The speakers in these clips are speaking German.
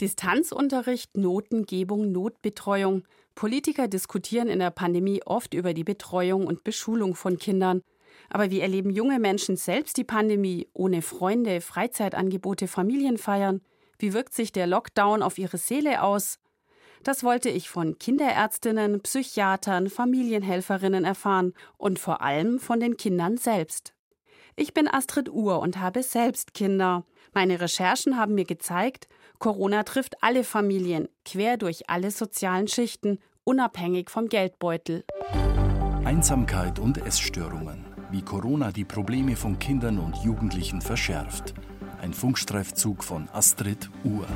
Distanzunterricht, Notengebung, Notbetreuung. Politiker diskutieren in der Pandemie oft über die Betreuung und Beschulung von Kindern. Aber wie erleben junge Menschen selbst die Pandemie ohne Freunde, Freizeitangebote, Familienfeiern? Wie wirkt sich der Lockdown auf ihre Seele aus? Das wollte ich von Kinderärztinnen, Psychiatern, Familienhelferinnen erfahren und vor allem von den Kindern selbst. Ich bin Astrid Uhr und habe selbst Kinder. Meine Recherchen haben mir gezeigt, Corona trifft alle Familien, quer durch alle sozialen Schichten, unabhängig vom Geldbeutel. Einsamkeit und Essstörungen. Wie Corona die Probleme von Kindern und Jugendlichen verschärft. Ein Funkstreifzug von Astrid Uhr.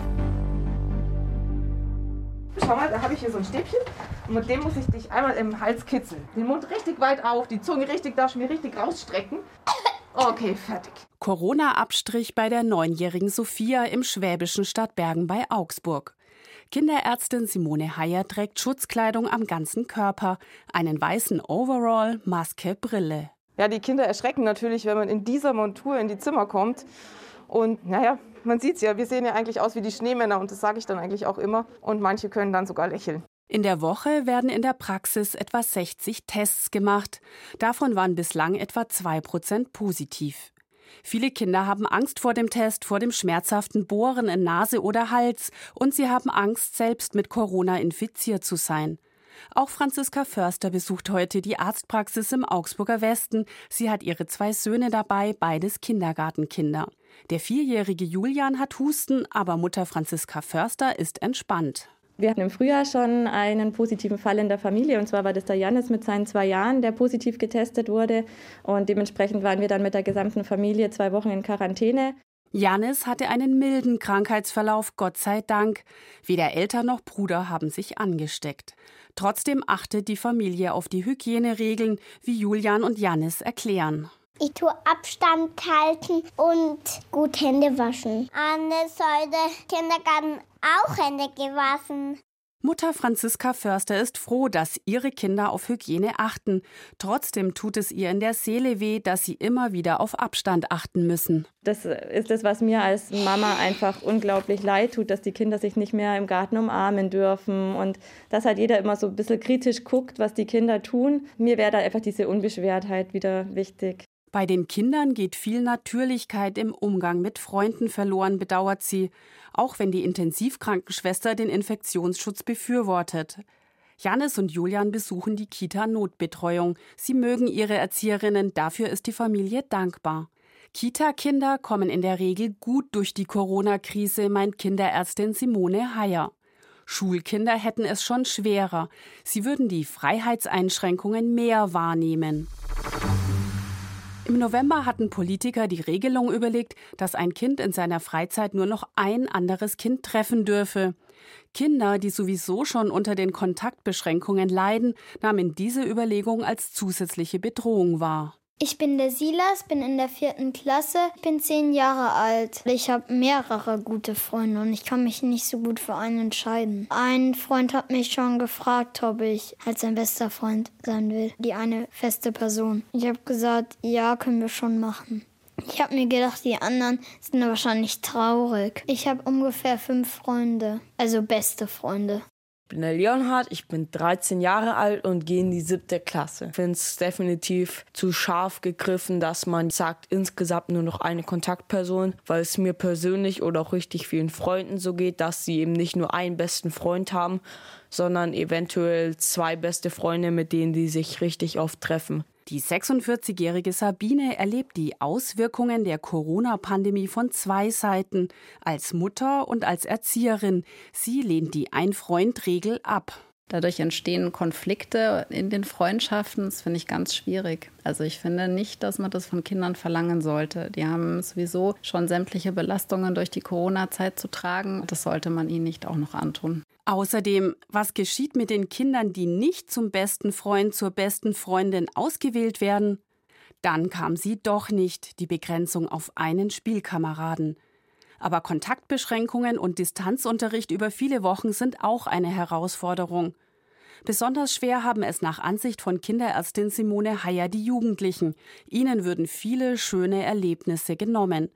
Schau mal, da habe ich hier so ein Stäbchen und mit dem muss ich dich einmal im Hals kitzeln. Den Mund richtig weit auf, die Zunge richtig, darfst mir richtig rausstrecken. Okay, fertig. Corona-Abstrich bei der neunjährigen Sophia im schwäbischen Stadtbergen bei Augsburg. Kinderärztin Simone Heyer trägt Schutzkleidung am ganzen Körper, einen weißen Overall, Maske, Brille. Ja, die Kinder erschrecken natürlich, wenn man in dieser Montur in die Zimmer kommt. Und naja, man sieht es ja, wir sehen ja eigentlich aus wie die Schneemänner und das sage ich dann eigentlich auch immer. Und manche können dann sogar lächeln. In der Woche werden in der Praxis etwa 60 Tests gemacht. Davon waren bislang etwa 2 Prozent positiv. Viele Kinder haben Angst vor dem Test, vor dem schmerzhaften Bohren in Nase oder Hals und sie haben Angst, selbst mit Corona infiziert zu sein. Auch Franziska Förster besucht heute die Arztpraxis im Augsburger Westen. Sie hat ihre zwei Söhne dabei, beides Kindergartenkinder. Der vierjährige Julian hat Husten, aber Mutter Franziska Förster ist entspannt. Wir hatten im Frühjahr schon einen positiven Fall in der Familie, und zwar war das der Janis mit seinen zwei Jahren, der positiv getestet wurde. Und dementsprechend waren wir dann mit der gesamten Familie zwei Wochen in Quarantäne. Janis hatte einen milden Krankheitsverlauf, Gott sei Dank. Weder Eltern noch Bruder haben sich angesteckt. Trotzdem achtet die Familie auf die Hygieneregeln, wie Julian und Janis erklären. Ich tue Abstand halten und gut Hände waschen. Anne sollte Kindergarten auch Hände gewaschen. Mutter Franziska Förster ist froh, dass ihre Kinder auf Hygiene achten. Trotzdem tut es ihr in der Seele weh, dass sie immer wieder auf Abstand achten müssen. Das ist das, was mir als Mama einfach unglaublich leid tut, dass die Kinder sich nicht mehr im Garten umarmen dürfen und dass halt jeder immer so ein bisschen kritisch guckt, was die Kinder tun. Mir wäre da einfach diese Unbeschwertheit wieder wichtig. Bei den Kindern geht viel Natürlichkeit im Umgang mit Freunden verloren, bedauert sie, auch wenn die Intensivkrankenschwester den Infektionsschutz befürwortet. Janis und Julian besuchen die Kita Notbetreuung. Sie mögen ihre Erzieherinnen, dafür ist die Familie dankbar. Kita-Kinder kommen in der Regel gut durch die Corona-Krise, meint Kinderärztin Simone Heyer. Schulkinder hätten es schon schwerer. Sie würden die Freiheitseinschränkungen mehr wahrnehmen. Im November hatten Politiker die Regelung überlegt, dass ein Kind in seiner Freizeit nur noch ein anderes Kind treffen dürfe. Kinder, die sowieso schon unter den Kontaktbeschränkungen leiden, nahmen diese Überlegung als zusätzliche Bedrohung wahr. Ich bin der Silas, bin in der vierten Klasse, bin zehn Jahre alt. Ich habe mehrere gute Freunde und ich kann mich nicht so gut für einen entscheiden. Ein Freund hat mich schon gefragt, ob ich als sein bester Freund sein will. Die eine feste Person. Ich habe gesagt, ja, können wir schon machen. Ich habe mir gedacht, die anderen sind wahrscheinlich traurig. Ich habe ungefähr fünf Freunde, also beste Freunde bin der Leonhard, ich bin 13 Jahre alt und gehe in die siebte Klasse. Ich finde es definitiv zu scharf gegriffen, dass man sagt, insgesamt nur noch eine Kontaktperson, weil es mir persönlich oder auch richtig vielen Freunden so geht, dass sie eben nicht nur einen besten Freund haben, sondern eventuell zwei beste Freunde, mit denen die sich richtig oft treffen. Die 46-jährige Sabine erlebt die Auswirkungen der Corona-Pandemie von zwei Seiten, als Mutter und als Erzieherin. Sie lehnt die Ein-Freund-Regel ab. Dadurch entstehen Konflikte in den Freundschaften. Das finde ich ganz schwierig. Also ich finde nicht, dass man das von Kindern verlangen sollte. Die haben sowieso schon sämtliche Belastungen durch die Corona-Zeit zu tragen. Das sollte man ihnen nicht auch noch antun. Außerdem, was geschieht mit den Kindern, die nicht zum besten Freund, zur besten Freundin ausgewählt werden? Dann kam sie doch nicht, die Begrenzung auf einen Spielkameraden. Aber Kontaktbeschränkungen und Distanzunterricht über viele Wochen sind auch eine Herausforderung. Besonders schwer haben es nach Ansicht von Kinderärztin Simone Heyer die Jugendlichen. Ihnen würden viele schöne Erlebnisse genommen.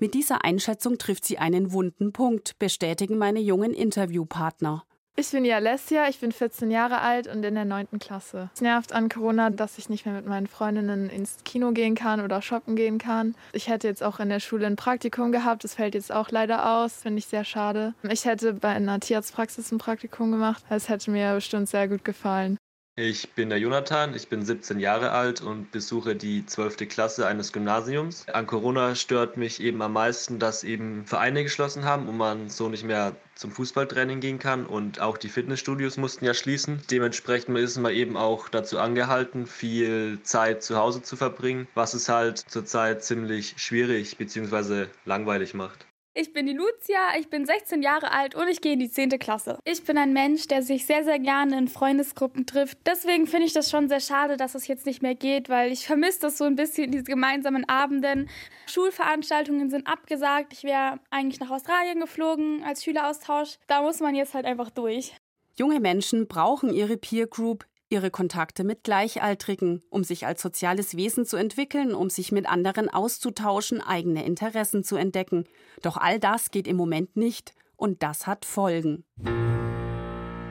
Mit dieser Einschätzung trifft sie einen wunden Punkt, bestätigen meine jungen Interviewpartner. Ich bin die Alessia, ich bin 14 Jahre alt und in der 9. Klasse. Es nervt an Corona, dass ich nicht mehr mit meinen Freundinnen ins Kino gehen kann oder shoppen gehen kann. Ich hätte jetzt auch in der Schule ein Praktikum gehabt, das fällt jetzt auch leider aus, finde ich sehr schade. Ich hätte bei einer Tierarztpraxis ein Praktikum gemacht, das hätte mir bestimmt sehr gut gefallen. Ich bin der Jonathan, ich bin 17 Jahre alt und besuche die 12. Klasse eines Gymnasiums. An Corona stört mich eben am meisten, dass eben Vereine geschlossen haben und man so nicht mehr zum Fußballtraining gehen kann und auch die Fitnessstudios mussten ja schließen. Dementsprechend ist man eben auch dazu angehalten, viel Zeit zu Hause zu verbringen, was es halt zurzeit ziemlich schwierig bzw. langweilig macht. Ich bin die Lucia, ich bin 16 Jahre alt und ich gehe in die 10. Klasse. Ich bin ein Mensch, der sich sehr, sehr gerne in Freundesgruppen trifft. Deswegen finde ich das schon sehr schade, dass es jetzt nicht mehr geht, weil ich vermisse das so ein bisschen, diese gemeinsamen Abenden. Schulveranstaltungen sind abgesagt. Ich wäre eigentlich nach Australien geflogen als Schüleraustausch. Da muss man jetzt halt einfach durch. Junge Menschen brauchen ihre Peer Group, ihre Kontakte mit Gleichaltrigen, um sich als soziales Wesen zu entwickeln, um sich mit anderen auszutauschen, eigene Interessen zu entdecken. Doch all das geht im Moment nicht und das hat Folgen.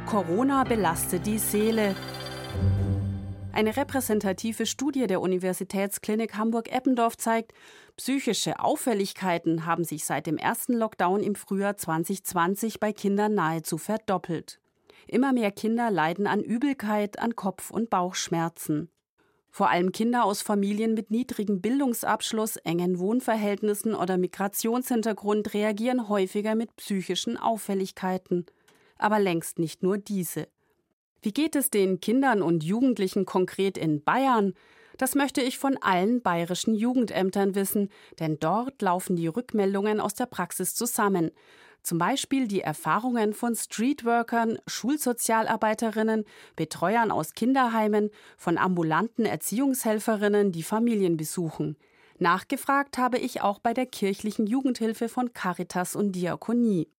Corona belastet die Seele. Eine repräsentative Studie der Universitätsklinik Hamburg-Eppendorf zeigt, psychische Auffälligkeiten haben sich seit dem ersten Lockdown im Frühjahr 2020 bei Kindern nahezu verdoppelt. Immer mehr Kinder leiden an Übelkeit, an Kopf- und Bauchschmerzen. Vor allem Kinder aus Familien mit niedrigem Bildungsabschluss, engen Wohnverhältnissen oder Migrationshintergrund reagieren häufiger mit psychischen Auffälligkeiten. Aber längst nicht nur diese. Wie geht es den Kindern und Jugendlichen konkret in Bayern? Das möchte ich von allen bayerischen Jugendämtern wissen, denn dort laufen die Rückmeldungen aus der Praxis zusammen. Zum Beispiel die Erfahrungen von Streetworkern, Schulsozialarbeiterinnen, Betreuern aus Kinderheimen, von ambulanten Erziehungshelferinnen, die Familien besuchen. Nachgefragt habe ich auch bei der kirchlichen Jugendhilfe von Caritas und Diakonie.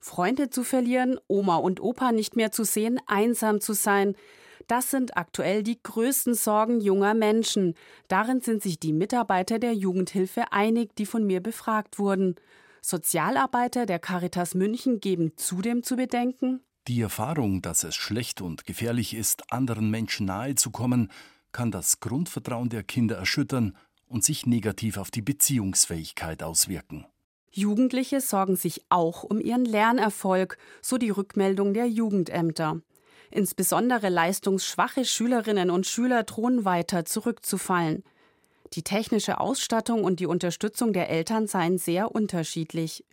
Freunde zu verlieren, Oma und Opa nicht mehr zu sehen, einsam zu sein, das sind aktuell die größten Sorgen junger Menschen. Darin sind sich die Mitarbeiter der Jugendhilfe einig, die von mir befragt wurden. Sozialarbeiter der Caritas München geben zudem zu bedenken, die Erfahrung, dass es schlecht und gefährlich ist, anderen Menschen nahe zu kommen, kann das Grundvertrauen der Kinder erschüttern und sich negativ auf die Beziehungsfähigkeit auswirken. Jugendliche sorgen sich auch um ihren Lernerfolg, so die Rückmeldung der Jugendämter. Insbesondere leistungsschwache Schülerinnen und Schüler drohen weiter zurückzufallen. Die technische Ausstattung und die Unterstützung der Eltern seien sehr unterschiedlich.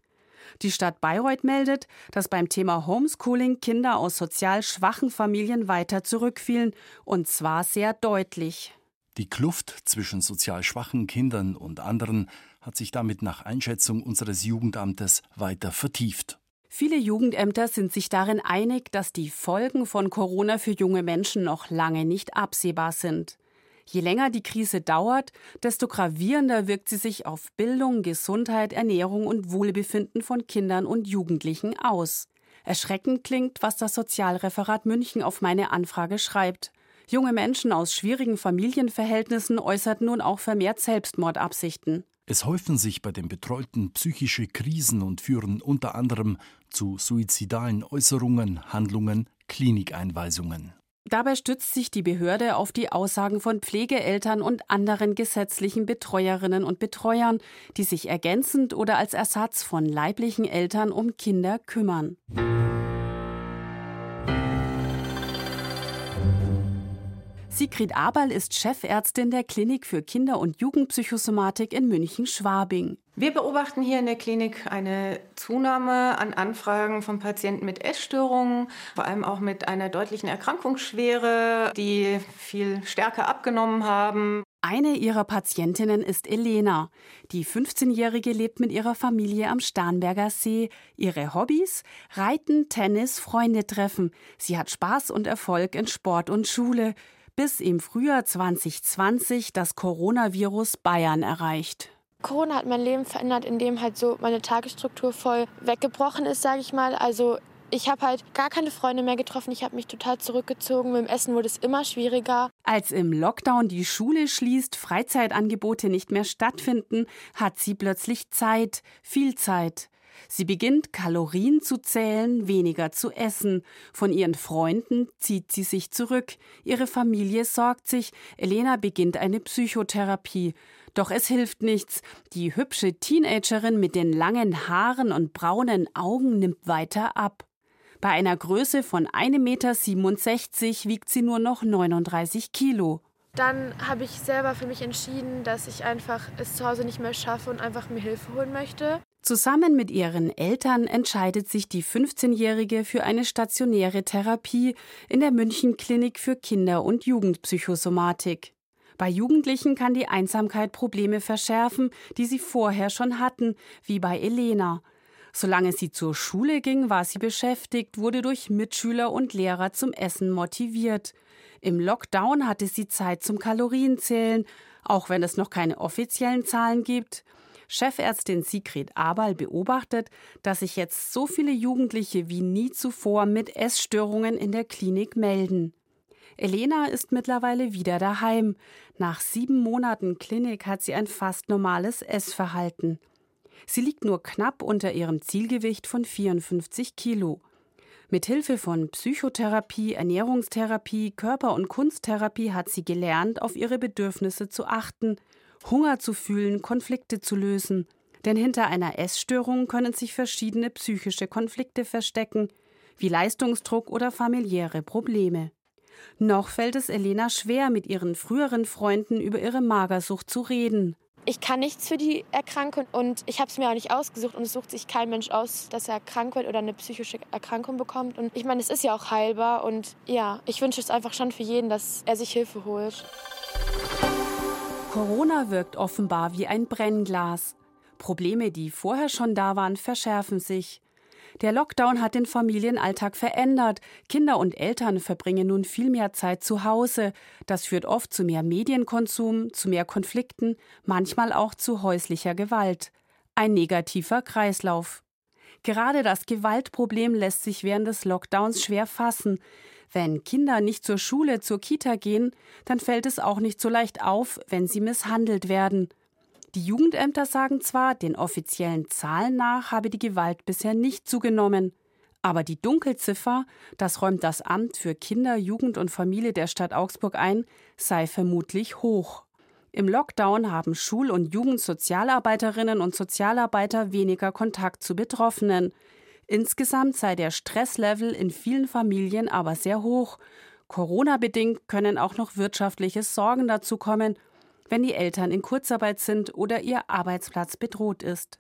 Die Stadt Bayreuth meldet, dass beim Thema Homeschooling Kinder aus sozial schwachen Familien weiter zurückfielen, und zwar sehr deutlich. Die Kluft zwischen sozial schwachen Kindern und anderen hat sich damit nach Einschätzung unseres Jugendamtes weiter vertieft. Viele Jugendämter sind sich darin einig, dass die Folgen von Corona für junge Menschen noch lange nicht absehbar sind. Je länger die Krise dauert, desto gravierender wirkt sie sich auf Bildung, Gesundheit, Ernährung und Wohlbefinden von Kindern und Jugendlichen aus. Erschreckend klingt, was das Sozialreferat München auf meine Anfrage schreibt. Junge Menschen aus schwierigen Familienverhältnissen äußerten nun auch vermehrt Selbstmordabsichten. Es häufen sich bei den Betreuten psychische Krisen und führen unter anderem zu suizidalen Äußerungen, Handlungen, Klinikeinweisungen. Dabei stützt sich die Behörde auf die Aussagen von Pflegeeltern und anderen gesetzlichen Betreuerinnen und Betreuern, die sich ergänzend oder als Ersatz von leiblichen Eltern um Kinder kümmern. Sigrid Aberl ist Chefärztin der Klinik für Kinder- und Jugendpsychosomatik in München-Schwabing. Wir beobachten hier in der Klinik eine Zunahme an Anfragen von Patienten mit Essstörungen, vor allem auch mit einer deutlichen Erkrankungsschwere, die viel stärker abgenommen haben. Eine ihrer Patientinnen ist Elena. Die 15-Jährige lebt mit ihrer Familie am Starnberger See. Ihre Hobbys? Reiten, Tennis, Freunde treffen. Sie hat Spaß und Erfolg in Sport und Schule bis im Frühjahr 2020 das Coronavirus Bayern erreicht. Corona hat mein Leben verändert, indem halt so meine Tagesstruktur voll weggebrochen ist, sage ich mal. Also Ich habe halt gar keine Freunde mehr getroffen. Ich habe mich total zurückgezogen. Mit dem Essen wurde es immer schwieriger. Als im Lockdown die Schule schließt, Freizeitangebote nicht mehr stattfinden, hat sie plötzlich Zeit, viel Zeit. Sie beginnt, Kalorien zu zählen, weniger zu essen. Von ihren Freunden zieht sie sich zurück. Ihre Familie sorgt sich. Elena beginnt eine Psychotherapie. Doch es hilft nichts. Die hübsche Teenagerin mit den langen Haaren und braunen Augen nimmt weiter ab. Bei einer Größe von 1,67 Meter wiegt sie nur noch 39 Kilo. Dann habe ich selber für mich entschieden, dass ich einfach es zu Hause nicht mehr schaffe und einfach mir Hilfe holen möchte. Zusammen mit ihren Eltern entscheidet sich die 15-Jährige für eine stationäre Therapie in der München Klinik für Kinder- und Jugendpsychosomatik. Bei Jugendlichen kann die Einsamkeit Probleme verschärfen, die sie vorher schon hatten, wie bei Elena. Solange sie zur Schule ging, war sie beschäftigt, wurde durch Mitschüler und Lehrer zum Essen motiviert. Im Lockdown hatte sie Zeit zum Kalorienzählen, auch wenn es noch keine offiziellen Zahlen gibt. Chefärztin Sigrid Abal beobachtet, dass sich jetzt so viele Jugendliche wie nie zuvor mit Essstörungen in der Klinik melden. Elena ist mittlerweile wieder daheim. Nach sieben Monaten Klinik hat sie ein fast normales Essverhalten. Sie liegt nur knapp unter ihrem Zielgewicht von 54 Kilo. Mit Hilfe von Psychotherapie, Ernährungstherapie, Körper- und Kunsttherapie hat sie gelernt, auf ihre Bedürfnisse zu achten Hunger zu fühlen, Konflikte zu lösen. Denn hinter einer Essstörung können sich verschiedene psychische Konflikte verstecken, wie Leistungsdruck oder familiäre Probleme. Noch fällt es Elena schwer, mit ihren früheren Freunden über ihre Magersucht zu reden. Ich kann nichts für die Erkrankung und ich habe es mir auch nicht ausgesucht und es sucht sich kein Mensch aus, dass er krank wird oder eine psychische Erkrankung bekommt. Und ich meine, es ist ja auch heilbar und ja, ich wünsche es einfach schon für jeden, dass er sich Hilfe holt. Corona wirkt offenbar wie ein Brennglas. Probleme, die vorher schon da waren, verschärfen sich. Der Lockdown hat den Familienalltag verändert. Kinder und Eltern verbringen nun viel mehr Zeit zu Hause. Das führt oft zu mehr Medienkonsum, zu mehr Konflikten, manchmal auch zu häuslicher Gewalt. Ein negativer Kreislauf. Gerade das Gewaltproblem lässt sich während des Lockdowns schwer fassen. Wenn Kinder nicht zur Schule, zur Kita gehen, dann fällt es auch nicht so leicht auf, wenn sie misshandelt werden. Die Jugendämter sagen zwar, den offiziellen Zahlen nach habe die Gewalt bisher nicht zugenommen, aber die Dunkelziffer, das räumt das Amt für Kinder, Jugend und Familie der Stadt Augsburg ein, sei vermutlich hoch. Im Lockdown haben Schul- und Jugendsozialarbeiterinnen und Sozialarbeiter weniger Kontakt zu Betroffenen. Insgesamt sei der Stresslevel in vielen Familien aber sehr hoch. Corona-bedingt können auch noch wirtschaftliche Sorgen dazu kommen, wenn die Eltern in Kurzarbeit sind oder ihr Arbeitsplatz bedroht ist.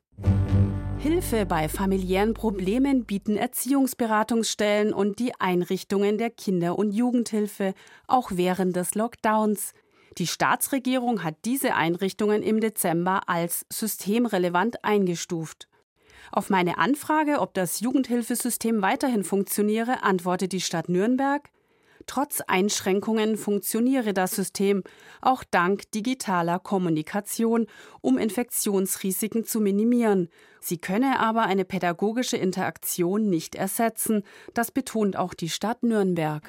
Hilfe bei familiären Problemen bieten Erziehungsberatungsstellen und die Einrichtungen der Kinder- und Jugendhilfe, auch während des Lockdowns. Die Staatsregierung hat diese Einrichtungen im Dezember als systemrelevant eingestuft. Auf meine Anfrage, ob das Jugendhilfesystem weiterhin funktioniere, antwortet die Stadt Nürnberg, Trotz Einschränkungen funktioniere das System, auch dank digitaler Kommunikation, um Infektionsrisiken zu minimieren. Sie könne aber eine pädagogische Interaktion nicht ersetzen. Das betont auch die Stadt Nürnberg.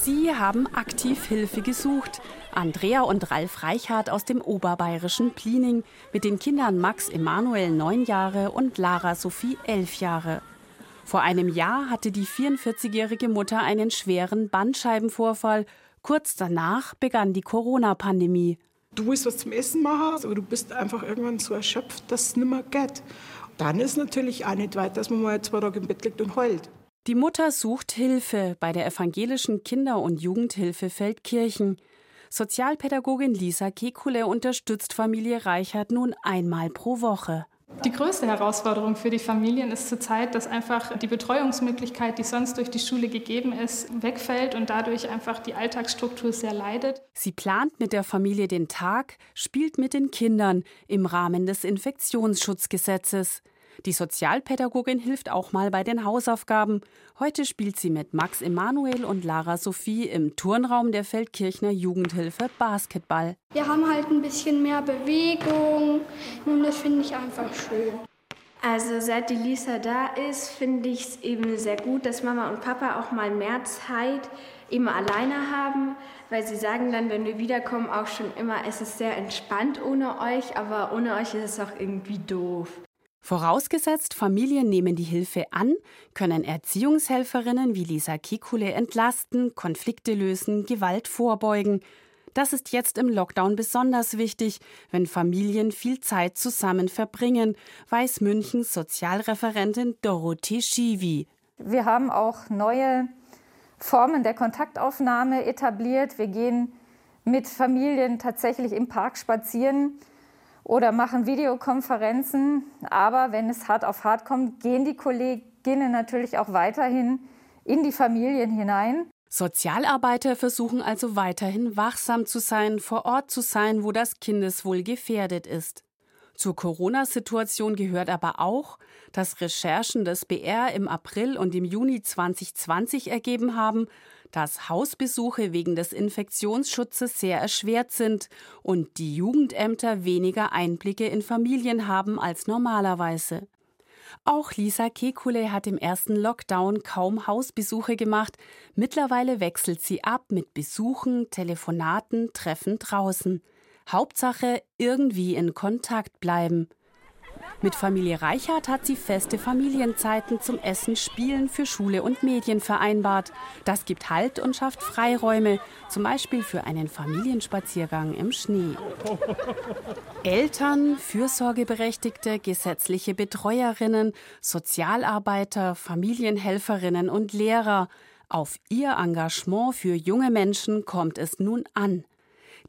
Sie haben aktiv Hilfe gesucht. Andrea und Ralf Reichhardt aus dem oberbayerischen Plining mit den Kindern Max Emanuel neun Jahre und Lara Sophie elf Jahre. Vor einem Jahr hatte die 44-jährige Mutter einen schweren Bandscheibenvorfall. Kurz danach begann die Corona-Pandemie. Du willst was zum Essen machen, aber du bist einfach irgendwann so erschöpft, dass es nicht mehr geht. Dann ist natürlich auch nicht weit, dass man mal zwei Tage im Bett liegt und heult. Die Mutter sucht Hilfe bei der evangelischen Kinder- und Jugendhilfe Feldkirchen. Sozialpädagogin Lisa Kekule unterstützt Familie Reichert nun einmal pro Woche. Die größte Herausforderung für die Familien ist zurzeit, dass einfach die Betreuungsmöglichkeit, die sonst durch die Schule gegeben ist, wegfällt und dadurch einfach die Alltagsstruktur sehr leidet. Sie plant mit der Familie den Tag, spielt mit den Kindern im Rahmen des Infektionsschutzgesetzes. Die Sozialpädagogin hilft auch mal bei den Hausaufgaben. Heute spielt sie mit Max Emanuel und Lara Sophie im Turnraum der Feldkirchner Jugendhilfe Basketball. Wir haben halt ein bisschen mehr Bewegung und das finde ich einfach schön. Also seit die Lisa da ist, finde ich es eben sehr gut, dass Mama und Papa auch mal mehr Zeit immer alleine haben, weil sie sagen dann, wenn wir wiederkommen, auch schon immer, es ist sehr entspannt ohne euch, aber ohne euch ist es auch irgendwie doof. Vorausgesetzt, Familien nehmen die Hilfe an, können Erziehungshelferinnen wie Lisa Kikule entlasten, Konflikte lösen, Gewalt vorbeugen – das ist jetzt im Lockdown besonders wichtig, wenn Familien viel Zeit zusammen verbringen, weiß Münchens Sozialreferentin Dorothee Schiwi. Wir haben auch neue Formen der Kontaktaufnahme etabliert. Wir gehen mit Familien tatsächlich im Park spazieren oder machen Videokonferenzen. Aber wenn es hart auf hart kommt, gehen die Kolleginnen natürlich auch weiterhin in die Familien hinein. Sozialarbeiter versuchen also weiterhin wachsam zu sein, vor Ort zu sein, wo das Kindeswohl gefährdet ist. Zur Corona-Situation gehört aber auch, dass Recherchen des BR im April und im Juni 2020 ergeben haben, dass Hausbesuche wegen des Infektionsschutzes sehr erschwert sind und die Jugendämter weniger Einblicke in Familien haben als normalerweise. Auch Lisa Kekule hat im ersten Lockdown kaum Hausbesuche gemacht. Mittlerweile wechselt sie ab mit Besuchen, Telefonaten, Treffen draußen. Hauptsache irgendwie in Kontakt bleiben. Mit Familie Reichert hat sie feste Familienzeiten zum Essen, Spielen für Schule und Medien vereinbart. Das gibt Halt und schafft Freiräume, zum Beispiel für einen Familienspaziergang im Schnee. Eltern, Fürsorgeberechtigte, gesetzliche Betreuerinnen, Sozialarbeiter, Familienhelferinnen und Lehrer. Auf ihr Engagement für junge Menschen kommt es nun an.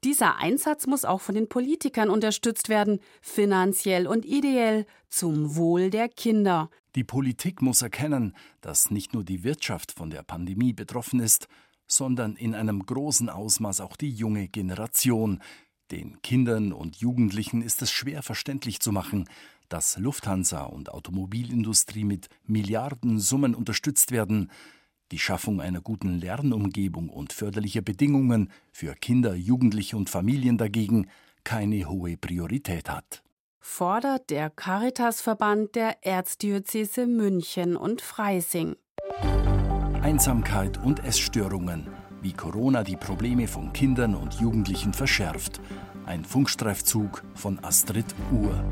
Dieser Einsatz muss auch von den Politikern unterstützt werden, finanziell und ideell, zum Wohl der Kinder. Die Politik muss erkennen, dass nicht nur die Wirtschaft von der Pandemie betroffen ist, sondern in einem großen Ausmaß auch die junge Generation. Den Kindern und Jugendlichen ist es schwer verständlich zu machen, dass Lufthansa und Automobilindustrie mit Milliardensummen unterstützt werden, die Schaffung einer guten Lernumgebung und förderlicher Bedingungen für Kinder, Jugendliche und Familien dagegen keine hohe Priorität hat. Fordert der Caritasverband der Erzdiözese München und Freising. Einsamkeit und Essstörungen, wie Corona die Probleme von Kindern und Jugendlichen verschärft. Ein Funkstreifzug von Astrid Uhr.